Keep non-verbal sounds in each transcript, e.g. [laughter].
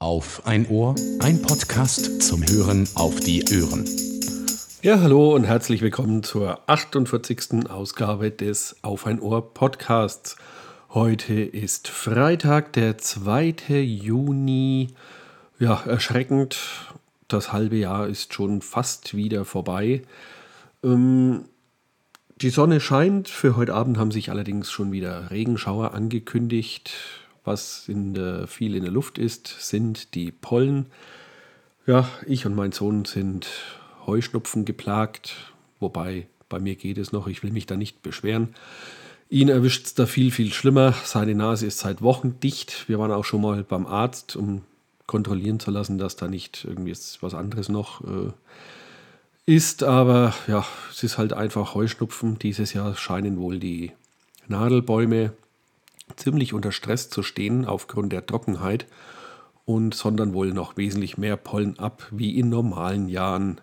Auf ein Ohr, ein Podcast zum Hören auf die Ohren. Ja, hallo und herzlich willkommen zur 48. Ausgabe des Auf ein Ohr Podcasts. Heute ist Freitag, der 2. Juni. Ja, erschreckend. Das halbe Jahr ist schon fast wieder vorbei. Ähm, die Sonne scheint. Für heute Abend haben sich allerdings schon wieder Regenschauer angekündigt. Was in der, viel in der Luft ist, sind die Pollen. Ja, ich und mein Sohn sind Heuschnupfen geplagt, wobei bei mir geht es noch, ich will mich da nicht beschweren. Ihn erwischt es da viel, viel schlimmer. Seine Nase ist seit Wochen dicht. Wir waren auch schon mal beim Arzt, um kontrollieren zu lassen, dass da nicht irgendwie was anderes noch äh, ist. Aber ja, es ist halt einfach Heuschnupfen. Dieses Jahr scheinen wohl die Nadelbäume ziemlich unter Stress zu stehen aufgrund der Trockenheit und sondern wohl noch wesentlich mehr Pollen ab wie in normalen Jahren.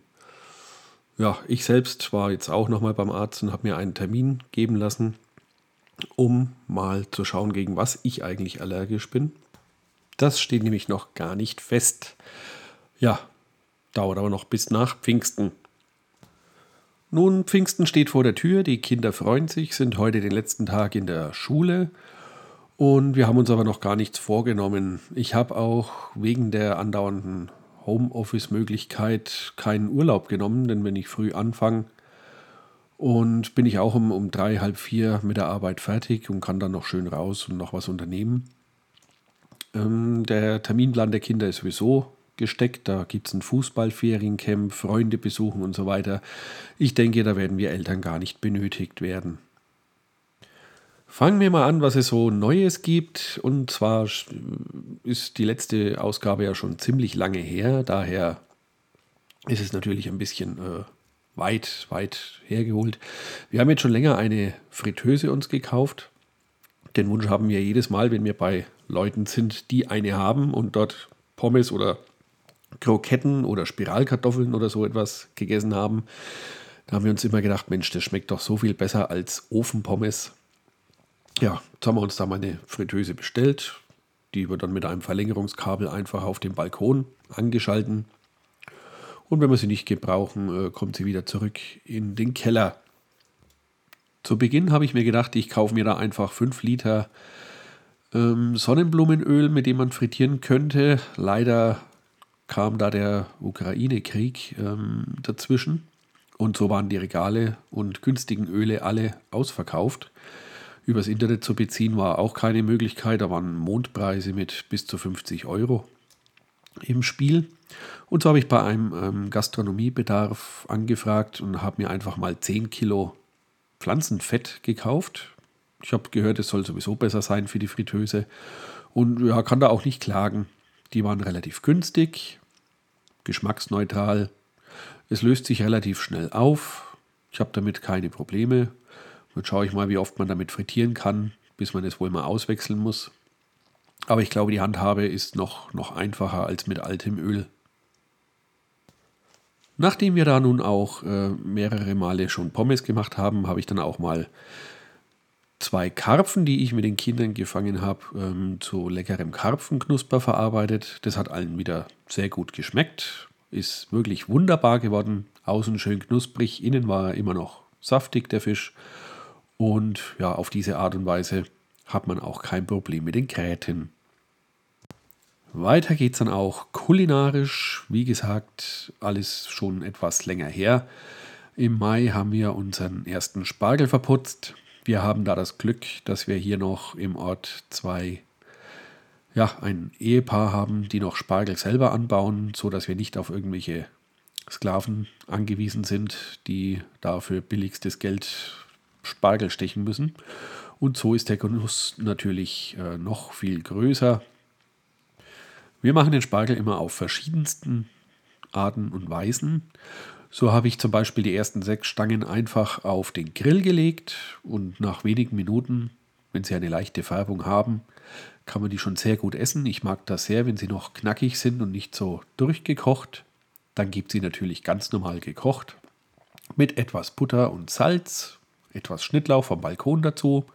Ja, ich selbst war jetzt auch nochmal beim Arzt und habe mir einen Termin geben lassen, um mal zu schauen, gegen was ich eigentlich allergisch bin. Das steht nämlich noch gar nicht fest. Ja, dauert aber noch bis nach Pfingsten. Nun, Pfingsten steht vor der Tür, die Kinder freuen sich, sind heute den letzten Tag in der Schule und wir haben uns aber noch gar nichts vorgenommen. Ich habe auch wegen der andauernden Homeoffice-Möglichkeit keinen Urlaub genommen, denn wenn ich früh anfange und bin ich auch um, um drei, halb vier mit der Arbeit fertig und kann dann noch schön raus und noch was unternehmen. Ähm, der Terminplan der Kinder ist sowieso gesteckt. Da gibt es ein Fußballferiencamp, Freunde besuchen und so weiter. Ich denke, da werden wir Eltern gar nicht benötigt werden. Fangen wir mal an, was es so Neues gibt. Und zwar ist die letzte Ausgabe ja schon ziemlich lange her. Daher ist es natürlich ein bisschen äh, weit, weit hergeholt. Wir haben jetzt schon länger eine Fritteuse uns gekauft. Den Wunsch haben wir jedes Mal, wenn wir bei Leuten sind, die eine haben und dort Pommes oder Kroketten oder Spiralkartoffeln oder so etwas gegessen haben. Da haben wir uns immer gedacht, Mensch, das schmeckt doch so viel besser als Ofenpommes. Ja, jetzt haben wir uns da mal eine Fritteuse bestellt. Die wird dann mit einem Verlängerungskabel einfach auf dem Balkon angeschalten. Und wenn wir sie nicht gebrauchen, äh, kommt sie wieder zurück in den Keller. Zu Beginn habe ich mir gedacht, ich kaufe mir da einfach 5 Liter ähm, Sonnenblumenöl, mit dem man frittieren könnte. Leider kam da der Ukraine-Krieg ähm, dazwischen. Und so waren die Regale und günstigen Öle alle ausverkauft übers Internet zu beziehen war auch keine Möglichkeit. Da waren Mondpreise mit bis zu 50 Euro im Spiel. Und so habe ich bei einem ähm, Gastronomiebedarf angefragt und habe mir einfach mal 10 Kilo Pflanzenfett gekauft. Ich habe gehört, es soll sowieso besser sein für die Fritteuse. Und ja, kann da auch nicht klagen. Die waren relativ günstig, geschmacksneutral. Es löst sich relativ schnell auf. Ich habe damit keine Probleme. Jetzt schaue ich mal, wie oft man damit frittieren kann, bis man es wohl mal auswechseln muss. Aber ich glaube, die Handhabe ist noch, noch einfacher als mit altem Öl. Nachdem wir da nun auch äh, mehrere Male schon Pommes gemacht haben, habe ich dann auch mal zwei Karpfen, die ich mit den Kindern gefangen habe, ähm, zu leckerem Karpfenknusper verarbeitet. Das hat allen wieder sehr gut geschmeckt. Ist wirklich wunderbar geworden. Außen schön knusprig, innen war er immer noch saftig, der Fisch. Und ja, auf diese Art und Weise hat man auch kein Problem mit den Gräten. Weiter geht es dann auch kulinarisch. Wie gesagt, alles schon etwas länger her. Im Mai haben wir unseren ersten Spargel verputzt. Wir haben da das Glück, dass wir hier noch im Ort zwei, ja, ein Ehepaar haben, die noch Spargel selber anbauen, sodass wir nicht auf irgendwelche Sklaven angewiesen sind, die dafür billigstes Geld Spargel stechen müssen. Und so ist der Genuss natürlich äh, noch viel größer. Wir machen den Spargel immer auf verschiedensten Arten und Weisen. So habe ich zum Beispiel die ersten sechs Stangen einfach auf den Grill gelegt und nach wenigen Minuten, wenn sie eine leichte Färbung haben, kann man die schon sehr gut essen. Ich mag das sehr, wenn sie noch knackig sind und nicht so durchgekocht. Dann gibt sie natürlich ganz normal gekocht mit etwas Butter und Salz etwas Schnittlauch vom Balkon dazu.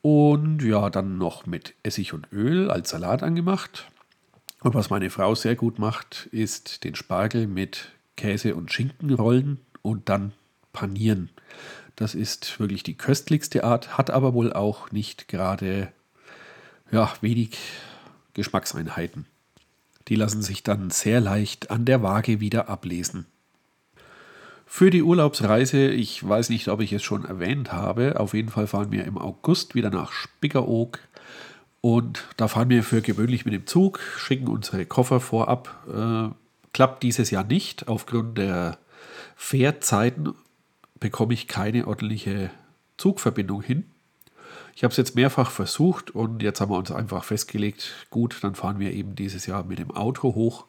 Und ja, dann noch mit Essig und Öl als Salat angemacht. Und was meine Frau sehr gut macht, ist den Spargel mit Käse und Schinken rollen und dann panieren. Das ist wirklich die köstlichste Art, hat aber wohl auch nicht gerade ja, wenig Geschmackseinheiten. Die lassen sich dann sehr leicht an der Waage wieder ablesen. Für die Urlaubsreise, ich weiß nicht, ob ich es schon erwähnt habe, auf jeden Fall fahren wir im August wieder nach Spickeroog und da fahren wir für gewöhnlich mit dem Zug, schicken unsere Koffer vorab. Äh, klappt dieses Jahr nicht. Aufgrund der Fährzeiten bekomme ich keine ordentliche Zugverbindung hin. Ich habe es jetzt mehrfach versucht und jetzt haben wir uns einfach festgelegt, gut, dann fahren wir eben dieses Jahr mit dem Auto hoch.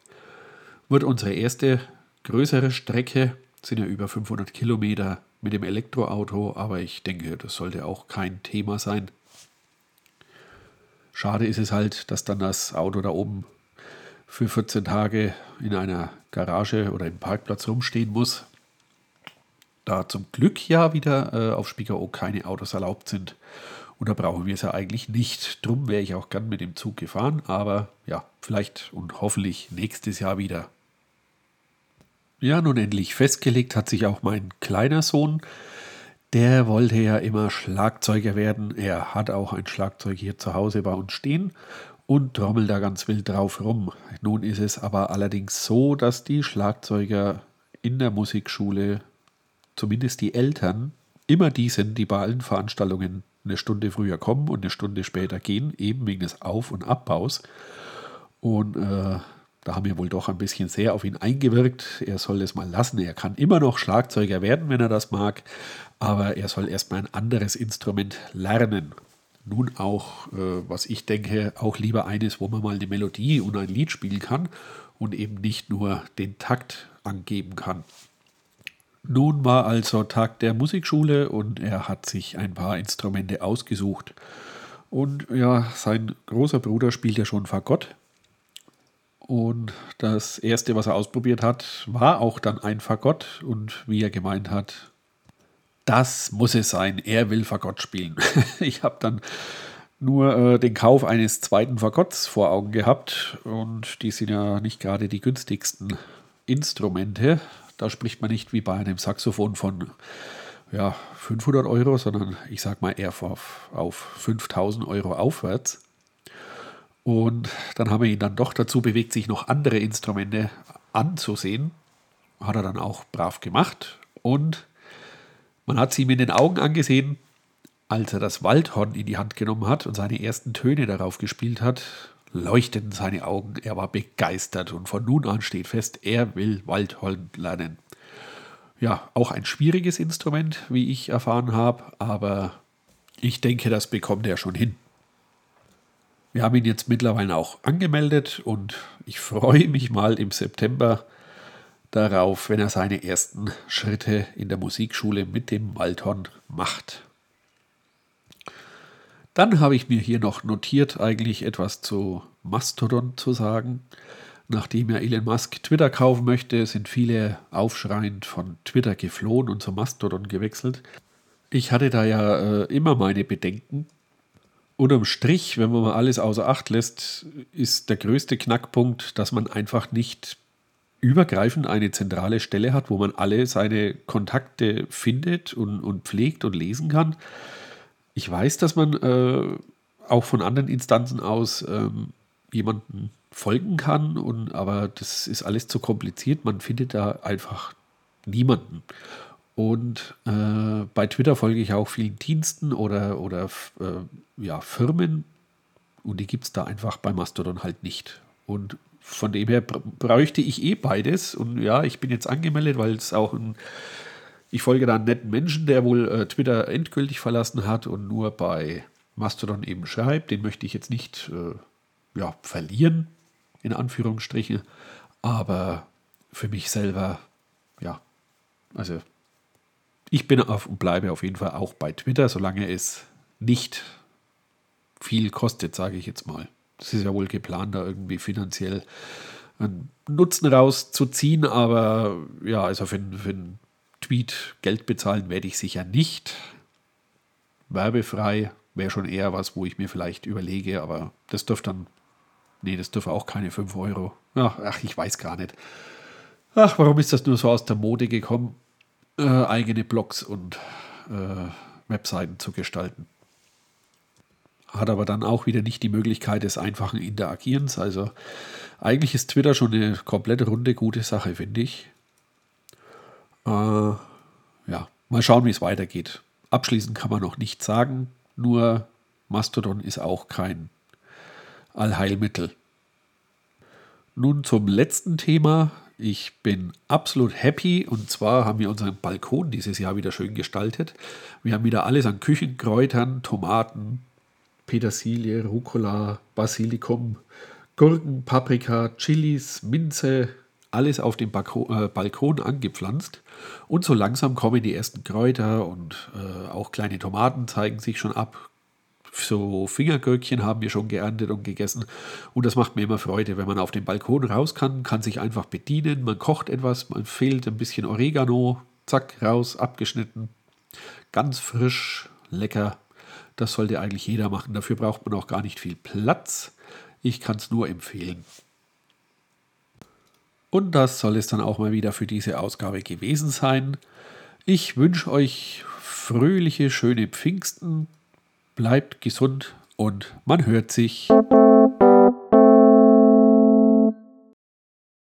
Wird unsere erste größere Strecke sind ja über 500 Kilometer mit dem Elektroauto, aber ich denke, das sollte auch kein Thema sein. Schade ist es halt, dass dann das Auto da oben für 14 Tage in einer Garage oder im Parkplatz rumstehen muss. Da zum Glück ja wieder äh, auf Spiekeroog keine Autos erlaubt sind. Und da brauchen wir es ja eigentlich nicht. Drum wäre ich auch gern mit dem Zug gefahren, aber ja, vielleicht und hoffentlich nächstes Jahr wieder. Ja, nun endlich festgelegt hat sich auch mein kleiner Sohn. Der wollte ja immer Schlagzeuger werden. Er hat auch ein Schlagzeug hier zu Hause bei uns stehen und trommelt da ganz wild drauf rum. Nun ist es aber allerdings so, dass die Schlagzeuger in der Musikschule, zumindest die Eltern, immer die sind, die bei allen Veranstaltungen eine Stunde früher kommen und eine Stunde später gehen, eben wegen des Auf- und Abbaus. Und äh, da haben wir wohl doch ein bisschen sehr auf ihn eingewirkt. Er soll es mal lassen. Er kann immer noch Schlagzeuger werden, wenn er das mag, aber er soll erstmal ein anderes Instrument lernen. Nun auch, äh, was ich denke, auch lieber eines, wo man mal eine Melodie und ein Lied spielen kann und eben nicht nur den Takt angeben kann. Nun war also Tag der Musikschule und er hat sich ein paar Instrumente ausgesucht. Und ja, sein großer Bruder spielt ja schon Fagott und das erste, was er ausprobiert hat, war auch dann ein Fagott. Und wie er gemeint hat, das muss es sein, er will Fagott spielen. [laughs] ich habe dann nur äh, den Kauf eines zweiten Fagotts vor Augen gehabt. Und die sind ja nicht gerade die günstigsten Instrumente. Da spricht man nicht wie bei einem Saxophon von ja, 500 Euro, sondern ich sage mal eher auf, auf 5000 Euro aufwärts. Und dann haben wir ihn dann doch dazu bewegt, sich noch andere Instrumente anzusehen. Hat er dann auch brav gemacht. Und man hat sie ihm in den Augen angesehen, als er das Waldhorn in die Hand genommen hat und seine ersten Töne darauf gespielt hat, leuchteten seine Augen. Er war begeistert und von nun an steht fest, er will Waldhorn lernen. Ja, auch ein schwieriges Instrument, wie ich erfahren habe, aber ich denke, das bekommt er schon hin. Wir haben ihn jetzt mittlerweile auch angemeldet und ich freue mich mal im September darauf, wenn er seine ersten Schritte in der Musikschule mit dem Waldhorn macht. Dann habe ich mir hier noch notiert, eigentlich etwas zu Mastodon zu sagen. Nachdem ja Elon Musk Twitter kaufen möchte, sind viele aufschreiend von Twitter geflohen und zu Mastodon gewechselt. Ich hatte da ja äh, immer meine Bedenken, unterm Strich, wenn man mal alles außer Acht lässt, ist der größte Knackpunkt, dass man einfach nicht übergreifend eine zentrale Stelle hat, wo man alle seine Kontakte findet und, und pflegt und lesen kann. Ich weiß, dass man äh, auch von anderen Instanzen aus ähm, jemanden folgen kann, und, aber das ist alles zu kompliziert. Man findet da einfach niemanden. Und äh, bei Twitter folge ich auch vielen Diensten oder, oder äh, ja, Firmen und die gibt es da einfach bei Mastodon halt nicht. Und von dem her bräuchte ich eh beides. Und ja, ich bin jetzt angemeldet, weil es auch ein. Ich folge da einen netten Menschen, der wohl äh, Twitter endgültig verlassen hat und nur bei Mastodon eben schreibt. Den möchte ich jetzt nicht äh, ja, verlieren, in Anführungsstrichen. Aber für mich selber, ja, also ich bin auf und bleibe auf jeden Fall auch bei Twitter, solange es nicht viel kostet, sage ich jetzt mal. Das ist ja wohl geplant, da irgendwie finanziell einen Nutzen rauszuziehen, aber ja, also für, für einen Tweet Geld bezahlen werde ich sicher nicht. Werbefrei wäre schon eher was, wo ich mir vielleicht überlege, aber das dürfte dann Nee, das dürfen auch keine 5 Euro. Ach, ach, ich weiß gar nicht. Ach, warum ist das nur so aus der Mode gekommen, äh, eigene Blogs und äh, Webseiten zu gestalten? Hat aber dann auch wieder nicht die Möglichkeit des einfachen Interagierens. Also eigentlich ist Twitter schon eine komplett runde gute Sache, finde ich. Äh, ja, mal schauen, wie es weitergeht. Abschließend kann man noch nichts sagen, nur Mastodon ist auch kein Allheilmittel. Nun zum letzten Thema. Ich bin absolut happy und zwar haben wir unseren Balkon dieses Jahr wieder schön gestaltet. Wir haben wieder alles an Küchenkräutern, Tomaten, Petersilie, Rucola, Basilikum, Gurken, Paprika, Chilis, Minze, alles auf dem Balkon, äh, Balkon angepflanzt. Und so langsam kommen die ersten Kräuter und äh, auch kleine Tomaten zeigen sich schon ab so Fingergürkchen haben wir schon geerntet und gegessen. Und das macht mir immer Freude, wenn man auf den Balkon raus kann, kann sich einfach bedienen. Man kocht etwas, man fehlt ein bisschen Oregano, zack, raus, abgeschnitten. Ganz frisch, lecker. Das sollte eigentlich jeder machen. Dafür braucht man auch gar nicht viel Platz. Ich kann es nur empfehlen. Und das soll es dann auch mal wieder für diese Ausgabe gewesen sein. Ich wünsche euch fröhliche, schöne Pfingsten bleibt gesund und man hört sich.